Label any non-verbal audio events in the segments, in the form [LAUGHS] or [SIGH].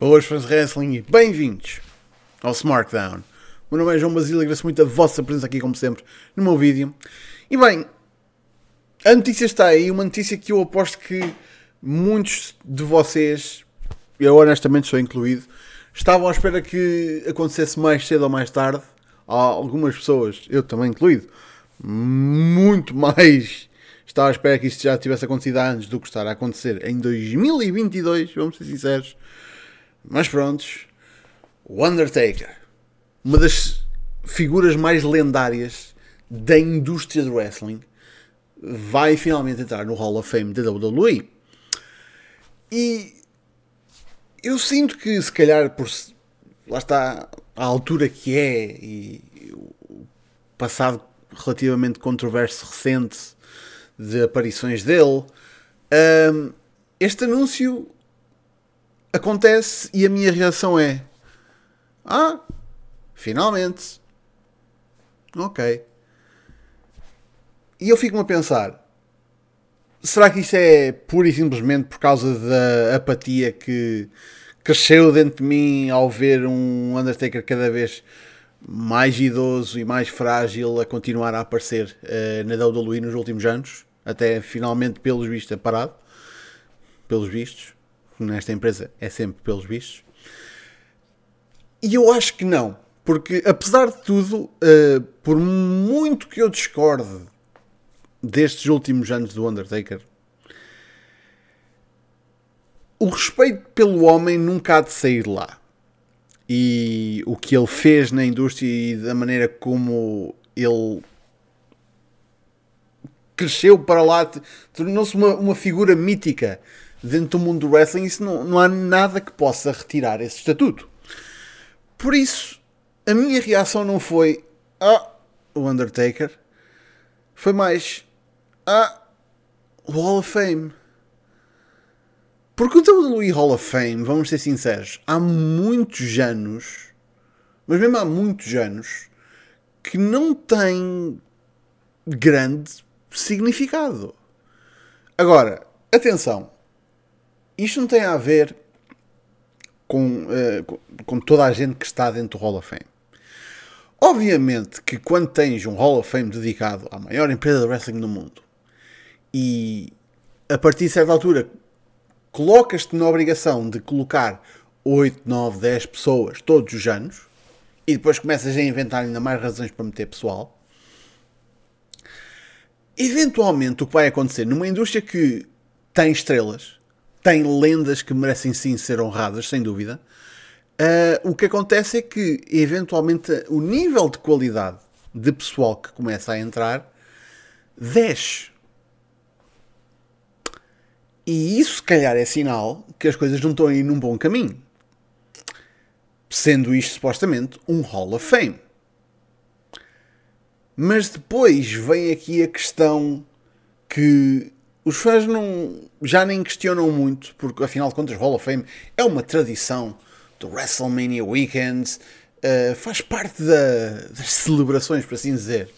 Boas fãs de wrestling e bem-vindos ao Smartdown. O meu nome é João Basílio e agradeço muito a vossa presença aqui, como sempre, no meu vídeo. E bem, a notícia está aí, uma notícia que eu aposto que muitos de vocês, eu honestamente sou incluído, estavam à espera que acontecesse mais cedo ou mais tarde. Há algumas pessoas, eu também incluído, muito mais estava à espera que isto já tivesse acontecido antes do que estar a acontecer em 2022, vamos ser sinceros. Mas prontos, o Undertaker, uma das figuras mais lendárias da indústria do wrestling, vai finalmente entrar no Hall of Fame da WWE. E eu sinto que se calhar por lá está a altura que é e o passado relativamente controverso recente de aparições dele, um, este anúncio acontece e a minha reação é: Ah, finalmente. Ok. E eu fico-me a pensar: será que isto é pura e simplesmente por causa da apatia que cresceu dentro de mim ao ver um Undertaker cada vez mais idoso e mais frágil a continuar a aparecer uh, na WWE nos últimos anos, até finalmente, pelos vistos, é parado. Pelos vistos nesta empresa é sempre pelos vistos. E eu acho que não, porque apesar de tudo, uh, por muito que eu discorde destes últimos anos do Undertaker, o respeito pelo homem nunca há de sair de lá. E o que ele fez na indústria e da maneira como ele cresceu para lá, tornou-se uma, uma figura mítica dentro do mundo do wrestling, isso não, não há nada que possa retirar esse estatuto. Por isso, a minha reação não foi ah, o Undertaker, foi mais ah, o Hall of Fame. Porque o WWE Hall of Fame, vamos ser sinceros, há muitos anos, mas mesmo há muitos anos, que não tem grande significado. Agora, atenção, isto não tem a ver com, uh, com toda a gente que está dentro do Hall of Fame. Obviamente que quando tens um Hall of Fame dedicado à maior empresa de wrestling do mundo e a partir de certa altura colocas-te na obrigação de colocar 8, 9, 10 pessoas todos os anos e depois começas a inventar ainda mais razões para meter pessoal, eventualmente o que vai acontecer numa indústria que tem estrelas, tem lendas que merecem sim ser honradas, sem dúvida. Uh, o que acontece é que, eventualmente, o nível de qualidade de pessoal que começa a entrar desce. E isso, se calhar, é sinal que as coisas não estão a ir num bom caminho. Sendo isto, supostamente, um Hall of Fame. Mas depois vem aqui a questão que os fãs não, já nem questionam muito, porque afinal de contas, Hall of Fame é uma tradição do WrestleMania Weekend, uh, faz parte da, das celebrações, por assim dizer.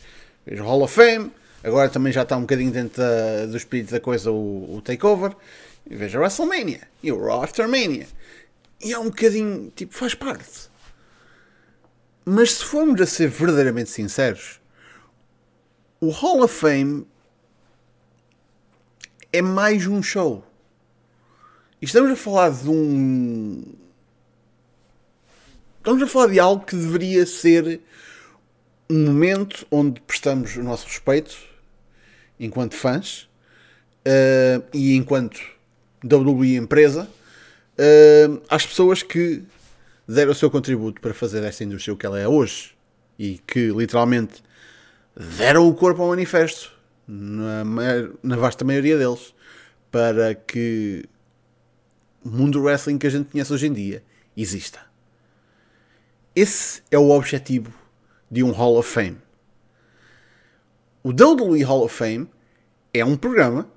Veja Hall of Fame, agora também já está um bocadinho dentro da, do espírito da coisa o, o Takeover, e veja WrestleMania e o Raw After Mania. E é um bocadinho, tipo, faz parte. Mas se formos a ser verdadeiramente sinceros, o Hall of Fame é mais um show. E estamos a falar de um. Estamos a falar de algo que deveria ser um momento onde prestamos o nosso respeito enquanto fãs uh, e enquanto WWE empresa uh, às pessoas que deram o seu contributo para fazer esta indústria o que ela é hoje e que literalmente deram o corpo ao manifesto na, na vasta maioria deles, para que o mundo do wrestling que a gente conhece hoje em dia exista. Esse é o objetivo de um Hall of Fame. O WWE Hall of Fame é um programa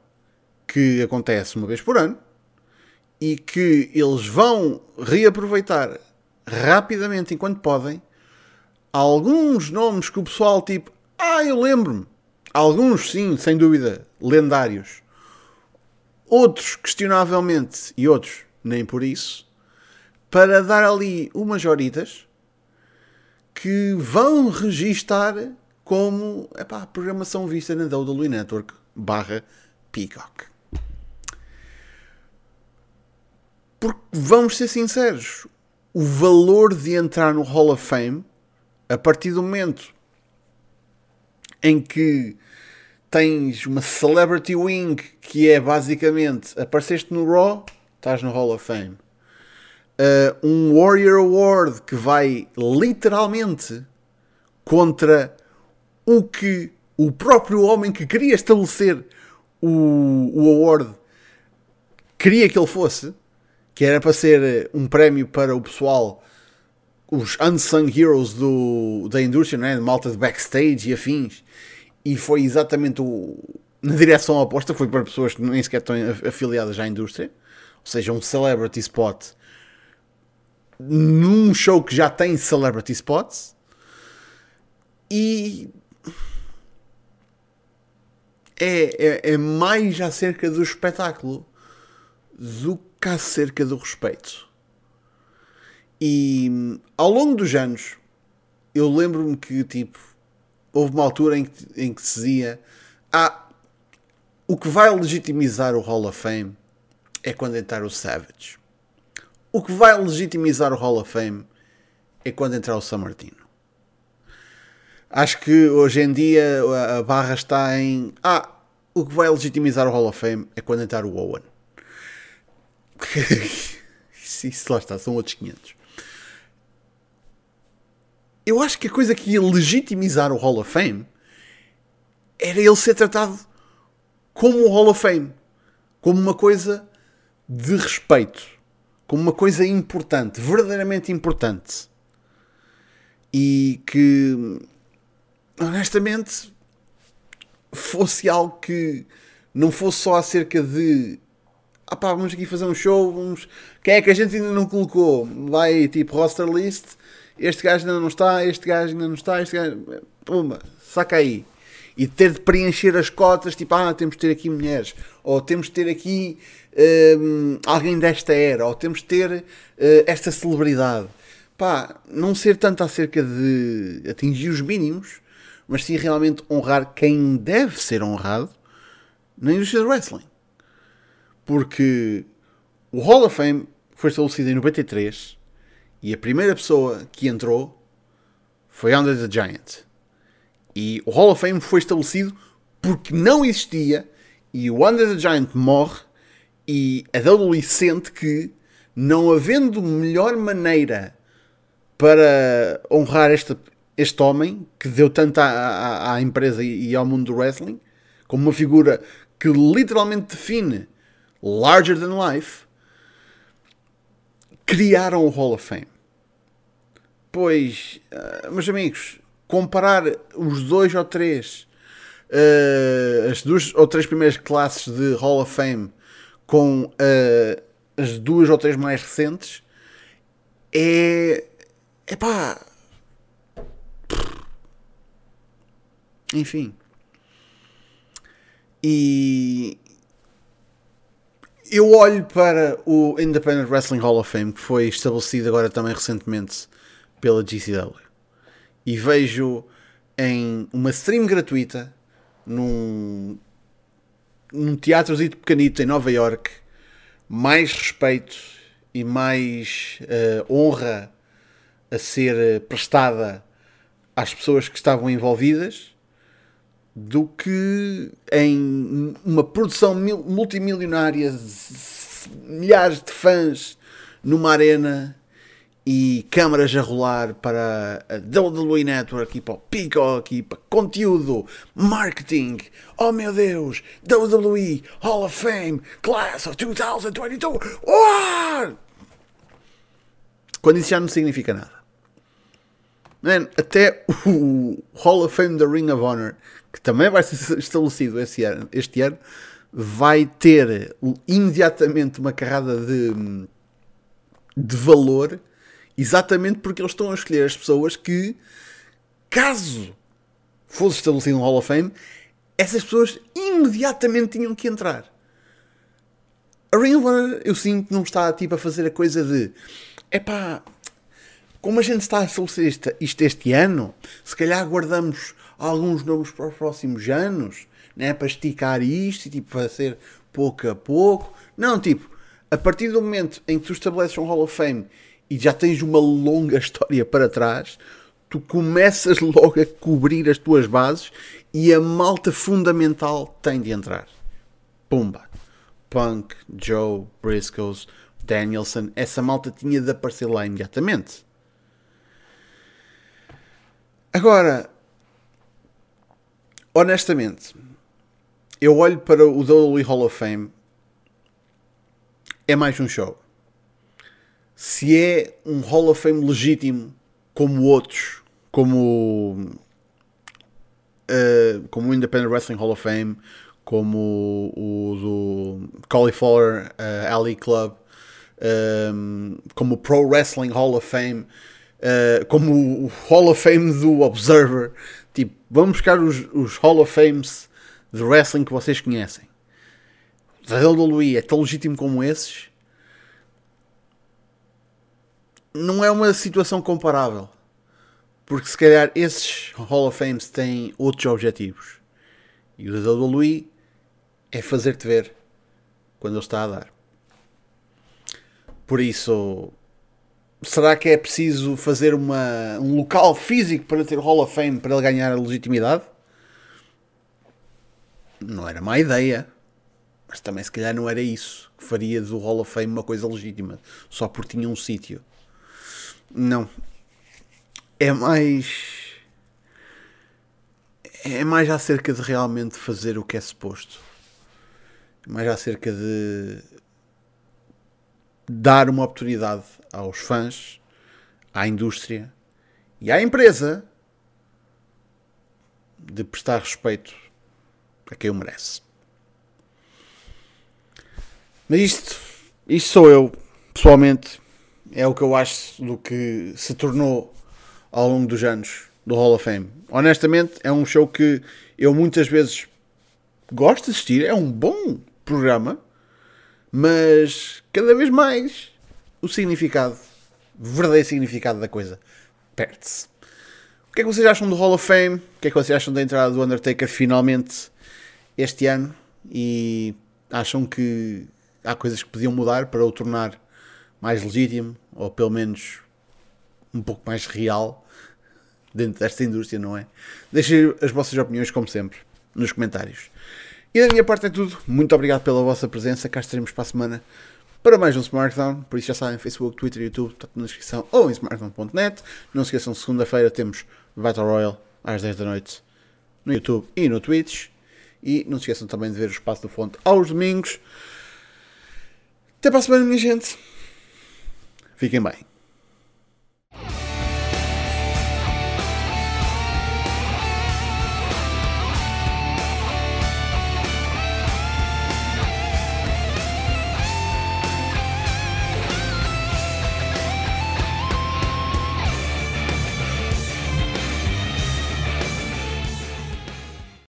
que acontece uma vez por ano e que eles vão reaproveitar rapidamente enquanto podem alguns nomes que o pessoal tipo, ah, eu lembro-me, Alguns, sim, sem dúvida, lendários. Outros, questionavelmente, e outros, nem por isso. para dar ali umas horitas que vão registar como epá, programação vista na WWE Network barra Peacock. Porque vamos ser sinceros, o valor de entrar no Hall of Fame, a partir do momento em que tens uma Celebrity Wing, que é basicamente apareceste no Raw, estás no Hall of Fame. Uh, um Warrior Award que vai literalmente contra o que o próprio homem que queria estabelecer o, o award queria que ele fosse, que era para ser um prémio para o pessoal, os unsung heroes do, da indústria, né? malta de backstage e afins, e foi exatamente o, na direção oposta, foi para pessoas que nem sequer estão afiliadas à indústria, ou seja, um celebrity spot num show que já tem celebrity spots e é, é, é mais acerca do espetáculo do que acerca do respeito. E ao longo dos anos, eu lembro-me que tipo houve uma altura em que, em que se dizia ah, o que vai legitimizar o Hall of Fame é quando entrar o Savage. O que vai legitimizar o Hall of Fame é quando entrar o Sammartino. Acho que hoje em dia a barra está em. Ah, o que vai legitimizar o Hall of Fame é quando entrar o Owen. [LAUGHS] isso, isso lá está, são outros 500. Eu acho que a coisa que ia legitimizar o Hall of Fame era ele ser tratado como o Hall of Fame, como uma coisa de respeito, como uma coisa importante, verdadeiramente importante. E que honestamente, fosse algo que não fosse só acerca de ah pá, vamos aqui fazer um show, vamos... quem é que a gente ainda não colocou? Vai tipo roster list, este gajo ainda não está, este gajo ainda não está, este gajo. Pumba, saca aí. E ter de preencher as cotas, tipo, ah, temos de ter aqui mulheres, ou temos de ter aqui um, alguém desta era, ou temos de ter uh, esta celebridade. Pá, não ser tanto acerca de atingir os mínimos, mas sim realmente honrar quem deve ser honrado na indústria do wrestling. Porque o Hall of Fame foi estabelecido em 93 e a primeira pessoa que entrou foi Under the Giant. E o Hall of Fame foi estabelecido porque não existia e o Under the Giant morre e a WWE sente que não havendo melhor maneira para honrar esta, este homem que deu tanto à, à, à, empresa e ao mundo do wrestling, como uma figura que literalmente define larger than life, criaram o Hall of Fame. Pois, uh, meus amigos, comparar os dois ou três, uh, as duas ou três primeiras classes de Hall of Fame com uh, as duas ou três mais recentes é. É pá Enfim. E eu olho para o Independent Wrestling Hall of Fame, que foi estabelecido agora também recentemente pela GCW, e vejo em uma stream gratuita num, num teatrozinho pequenito em Nova York mais respeito e mais uh, honra a ser prestada às pessoas que estavam envolvidas do que em uma produção multimilionária, milhares de fãs numa arena e câmaras a rolar para a WWE Network e para o Peacock e para conteúdo, marketing. Oh meu Deus, WWE Hall of Fame Class of 2022. Oh! Quando isso já não significa nada. Man, até o Hall of Fame da Ring of Honor que também vai ser estabelecido este ano, este ano vai ter imediatamente uma carrada de, de valor, exatamente porque eles estão a escolher as pessoas que, caso fosse estabelecido um Hall of Fame, essas pessoas imediatamente tinham que entrar. A Honor, eu sinto não está tipo, a fazer a coisa de é pá, como a gente está a estabelecer isto, isto este ano, se calhar guardamos alguns nomes para os próximos anos, né, para esticar isto e tipo fazer pouco a pouco. Não, tipo, a partir do momento em que tu estabeleces um Hall of Fame e já tens uma longa [LAUGHS] história para trás, tu começas logo a cobrir as tuas bases e a malta fundamental tem de entrar. Pumba. Punk, Joe, Briscoes, Danielson, essa malta tinha de aparecer lá imediatamente. Agora, honestamente, eu olho para o WWE Hall of Fame, é mais um show. Se é um Hall of Fame legítimo, como outros, como, uh, como o Independent Wrestling Hall of Fame, como o, o do Cauliflower uh, Alley Club, um, como o Pro Wrestling Hall of Fame, uh, como o Hall of Fame do Observer. Tipo, vamos buscar os, os Hall of Fames de wrestling que vocês conhecem. O WWE é tão legítimo como esses. Não é uma situação comparável. Porque se calhar esses Hall of Fames têm outros objetivos. E o da WWE é fazer-te ver quando ele está a dar. Por isso, será que é preciso fazer uma, um local físico para ter Hall of Fame para ele ganhar a legitimidade? Não era má ideia. Mas também se calhar não era isso que faria do Hall of Fame uma coisa legítima. Só porque tinha um sítio. Não. É mais. É mais acerca de realmente fazer o que é suposto. É mais acerca de dar uma oportunidade aos fãs, à indústria e à empresa de prestar respeito a quem o merece. Mas isto, isto sou eu, pessoalmente, é o que eu acho do que se tornou ao longo dos anos do Hall of Fame. Honestamente, é um show que eu muitas vezes gosto de assistir, é um bom programa, mas cada vez mais o significado, o verdadeiro significado da coisa, perde-se. O que é que vocês acham do Hall of Fame? O que é que vocês acham da entrada do Undertaker finalmente este ano? E acham que há coisas que podiam mudar para o tornar mais legítimo, ou pelo menos um pouco mais real dentro desta indústria, não é? Deixem as vossas opiniões, como sempre, nos comentários. E da minha parte é tudo. Muito obrigado pela vossa presença. Cá estaremos para a semana para mais um Smartdown. Por isso já sabem, Facebook, Twitter, YouTube, está tudo na descrição ou em smartdown.net. Não se esqueçam, segunda-feira temos Battle Royale às 10 da noite no YouTube e no Twitch. E não se esqueçam também de ver o Espaço da Fonte aos domingos. Até para a semana, minha gente. Fiquem bem.